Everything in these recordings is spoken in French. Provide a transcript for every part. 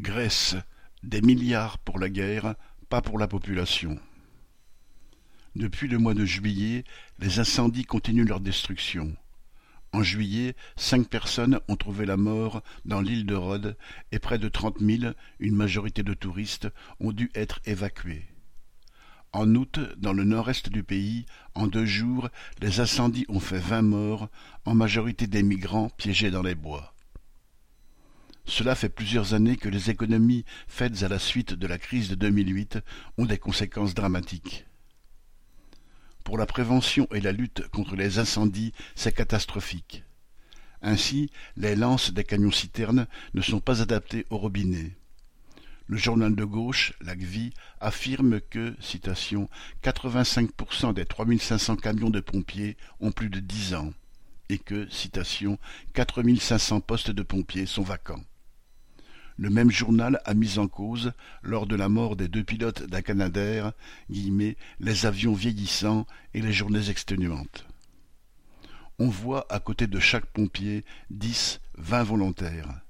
Grèce, des milliards pour la guerre, pas pour la population. Depuis le mois de juillet, les incendies continuent leur destruction. En juillet, cinq personnes ont trouvé la mort dans l'île de Rhodes et près de trente mille, une majorité de touristes, ont dû être évacués. En août, dans le nord-est du pays, en deux jours, les incendies ont fait vingt morts, en majorité des migrants piégés dans les bois. Cela fait plusieurs années que les économies faites à la suite de la crise de 2008 ont des conséquences dramatiques. Pour la prévention et la lutte contre les incendies, c'est catastrophique. Ainsi, les lances des camions-citernes ne sont pas adaptées au robinet. Le journal de gauche, l'ACVI, affirme que, citation, 85% des 3500 camions de pompiers ont plus de 10 ans et que, citation, 4500 postes de pompiers sont vacants. Le même journal a mis en cause, lors de la mort des deux pilotes d'un Canadair, les avions vieillissants et les journées exténuantes. On voit à côté de chaque pompier dix, vingt volontaires.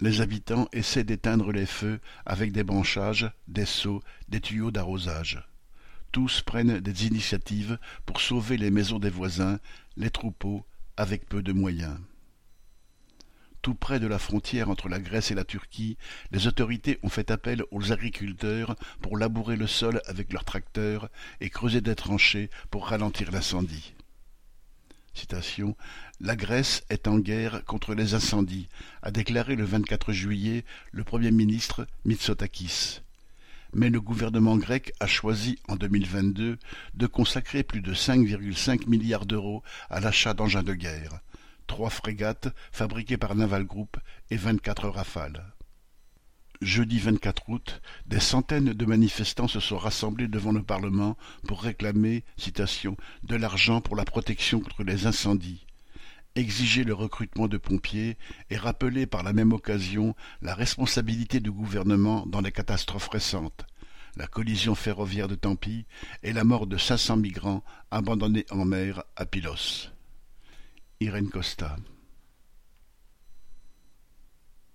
Les habitants essaient d'éteindre les feux avec des branchages, des seaux, des tuyaux d'arrosage. Tous prennent des initiatives pour sauver les maisons des voisins, les troupeaux, avec peu de moyens tout près de la frontière entre la Grèce et la Turquie, les autorités ont fait appel aux agriculteurs pour labourer le sol avec leurs tracteurs et creuser des tranchées pour ralentir l'incendie. La Grèce est en guerre contre les incendies, a déclaré le 24 juillet le Premier ministre Mitsotakis. Mais le gouvernement grec a choisi en 2022 de consacrer plus de 5,5 milliards d'euros à l'achat d'engins de guerre, trois frégates fabriquées par Naval Group et vingt-quatre Rafales. Jeudi 24 août, des centaines de manifestants se sont rassemblés devant le Parlement pour réclamer, de l'argent pour la protection contre les incendies, exiger le recrutement de pompiers et rappeler par la même occasion la responsabilité du gouvernement dans les catastrophes récentes, la collision ferroviaire de Tempi et la mort de 500 migrants abandonnés en mer à Pylos. Irene Costa